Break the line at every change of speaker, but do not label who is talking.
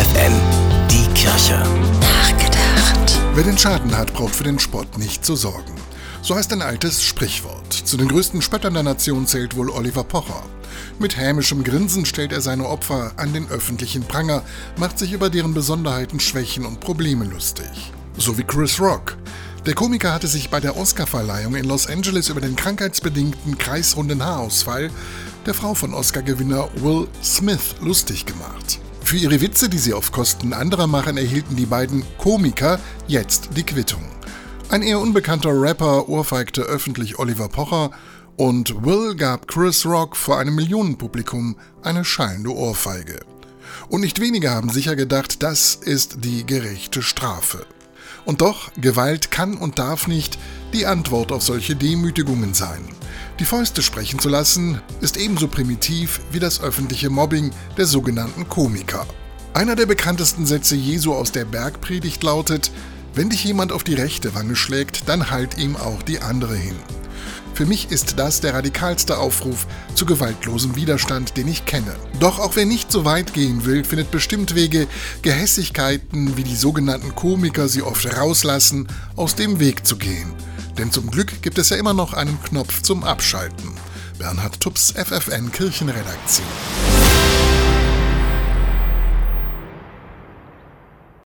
FFN, die Kirche.
Nachgedacht.
Wer den Schaden hat, braucht für den Spott nicht zu sorgen. So heißt ein altes Sprichwort. Zu den größten Spöttern der Nation zählt wohl Oliver Pocher. Mit hämischem Grinsen stellt er seine Opfer an den öffentlichen Pranger, macht sich über deren Besonderheiten, Schwächen und Probleme lustig. So wie Chris Rock. Der Komiker hatte sich bei der Oscarverleihung in Los Angeles über den krankheitsbedingten kreisrunden Haarausfall der Frau von Oscar-Gewinner Will Smith lustig gemacht. Für ihre Witze, die sie auf Kosten anderer machen, erhielten die beiden Komiker jetzt die Quittung. Ein eher unbekannter Rapper ohrfeigte öffentlich Oliver Pocher und Will gab Chris Rock vor einem Millionenpublikum eine schallende Ohrfeige. Und nicht wenige haben sicher gedacht, das ist die gerechte Strafe. Und doch, Gewalt kann und darf nicht die Antwort auf solche Demütigungen sein. Die Fäuste sprechen zu lassen, ist ebenso primitiv wie das öffentliche Mobbing der sogenannten Komiker. Einer der bekanntesten Sätze Jesu aus der Bergpredigt lautet, wenn dich jemand auf die rechte Wange schlägt, dann halt ihm auch die andere hin. Für mich ist das der radikalste Aufruf zu gewaltlosem Widerstand, den ich kenne. Doch auch wer nicht so weit gehen will, findet bestimmt Wege, Gehässigkeiten, wie die sogenannten Komiker sie oft rauslassen, aus dem Weg zu gehen. Denn zum Glück gibt es ja immer noch einen Knopf zum Abschalten. Bernhard Tups FFN Kirchenredaktion.